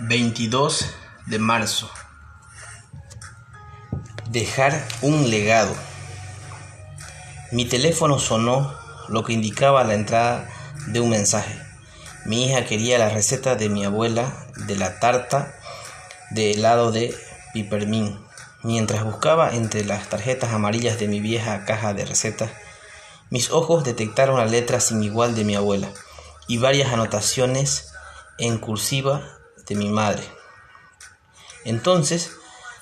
22 de marzo. Dejar un legado. Mi teléfono sonó, lo que indicaba la entrada de un mensaje. Mi hija quería la receta de mi abuela de la tarta de helado de pipermín. Mientras buscaba entre las tarjetas amarillas de mi vieja caja de recetas, mis ojos detectaron la letra sin igual de mi abuela y varias anotaciones en cursiva de mi madre. Entonces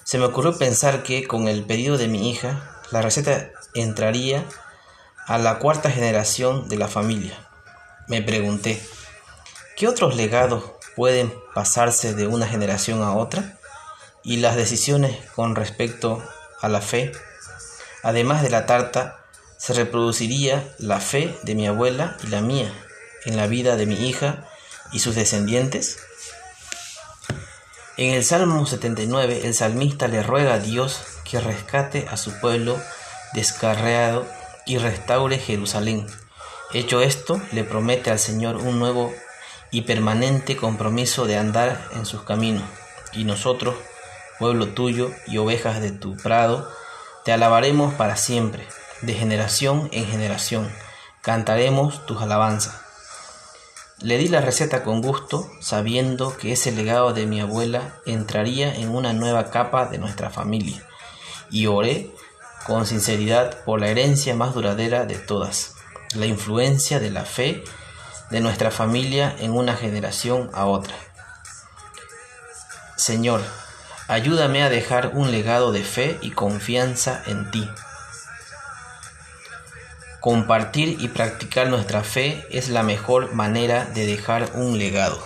se me ocurrió pensar que con el pedido de mi hija, la receta entraría a la cuarta generación de la familia. Me pregunté, ¿qué otros legados pueden pasarse de una generación a otra? Y las decisiones con respecto a la fe, además de la tarta, se reproduciría la fe de mi abuela y la mía en la vida de mi hija y sus descendientes? En el Salmo 79, el salmista le ruega a Dios que rescate a su pueblo descarreado y restaure Jerusalén. Hecho esto, le promete al Señor un nuevo y permanente compromiso de andar en sus caminos. Y nosotros, pueblo tuyo y ovejas de tu prado, te alabaremos para siempre, de generación en generación. Cantaremos tus alabanzas. Le di la receta con gusto, sabiendo que ese legado de mi abuela entraría en una nueva capa de nuestra familia, y oré con sinceridad por la herencia más duradera de todas, la influencia de la fe de nuestra familia en una generación a otra. Señor, ayúdame a dejar un legado de fe y confianza en ti. Compartir y practicar nuestra fe es la mejor manera de dejar un legado.